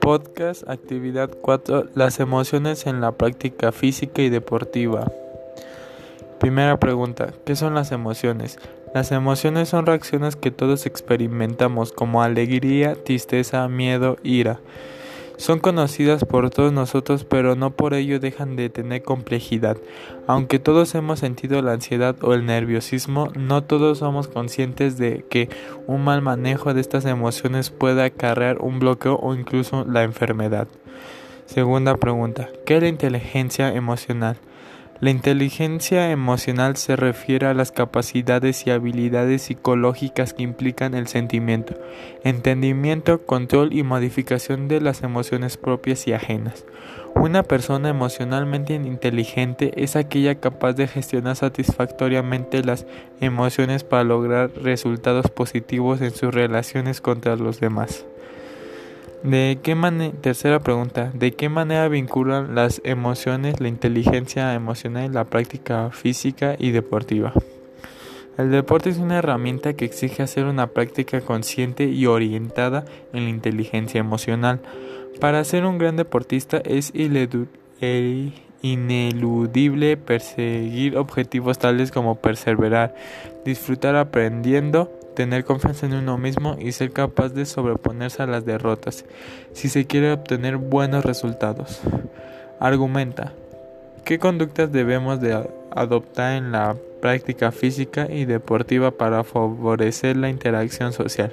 Podcast Actividad 4 Las emociones en la práctica física y deportiva. Primera pregunta, ¿qué son las emociones? Las emociones son reacciones que todos experimentamos como alegría, tristeza, miedo, ira. Son conocidas por todos nosotros, pero no por ello dejan de tener complejidad. Aunque todos hemos sentido la ansiedad o el nerviosismo, no todos somos conscientes de que un mal manejo de estas emociones puede acarrear un bloqueo o incluso la enfermedad. Segunda pregunta, ¿qué es la inteligencia emocional? La inteligencia emocional se refiere a las capacidades y habilidades psicológicas que implican el sentimiento, entendimiento, control y modificación de las emociones propias y ajenas. Una persona emocionalmente inteligente es aquella capaz de gestionar satisfactoriamente las emociones para lograr resultados positivos en sus relaciones contra los demás. ¿De qué tercera pregunta, ¿de qué manera vinculan las emociones, la inteligencia emocional y la práctica física y deportiva? El deporte es una herramienta que exige hacer una práctica consciente y orientada en la inteligencia emocional. Para ser un gran deportista es ineludible perseguir objetivos tales como perseverar, disfrutar aprendiendo, tener confianza en uno mismo y ser capaz de sobreponerse a las derrotas si se quiere obtener buenos resultados. Argumenta. ¿Qué conductas debemos de adoptar en la práctica física y deportiva para favorecer la interacción social?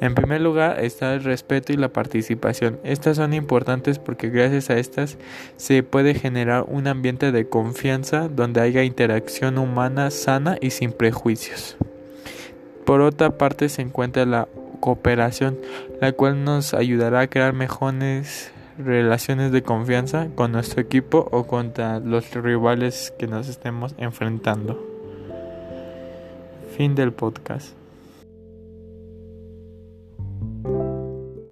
En primer lugar está el respeto y la participación. Estas son importantes porque gracias a estas se puede generar un ambiente de confianza donde haya interacción humana sana y sin prejuicios. Por otra parte se encuentra la cooperación, la cual nos ayudará a crear mejores relaciones de confianza con nuestro equipo o contra los rivales que nos estemos enfrentando. Fin del podcast.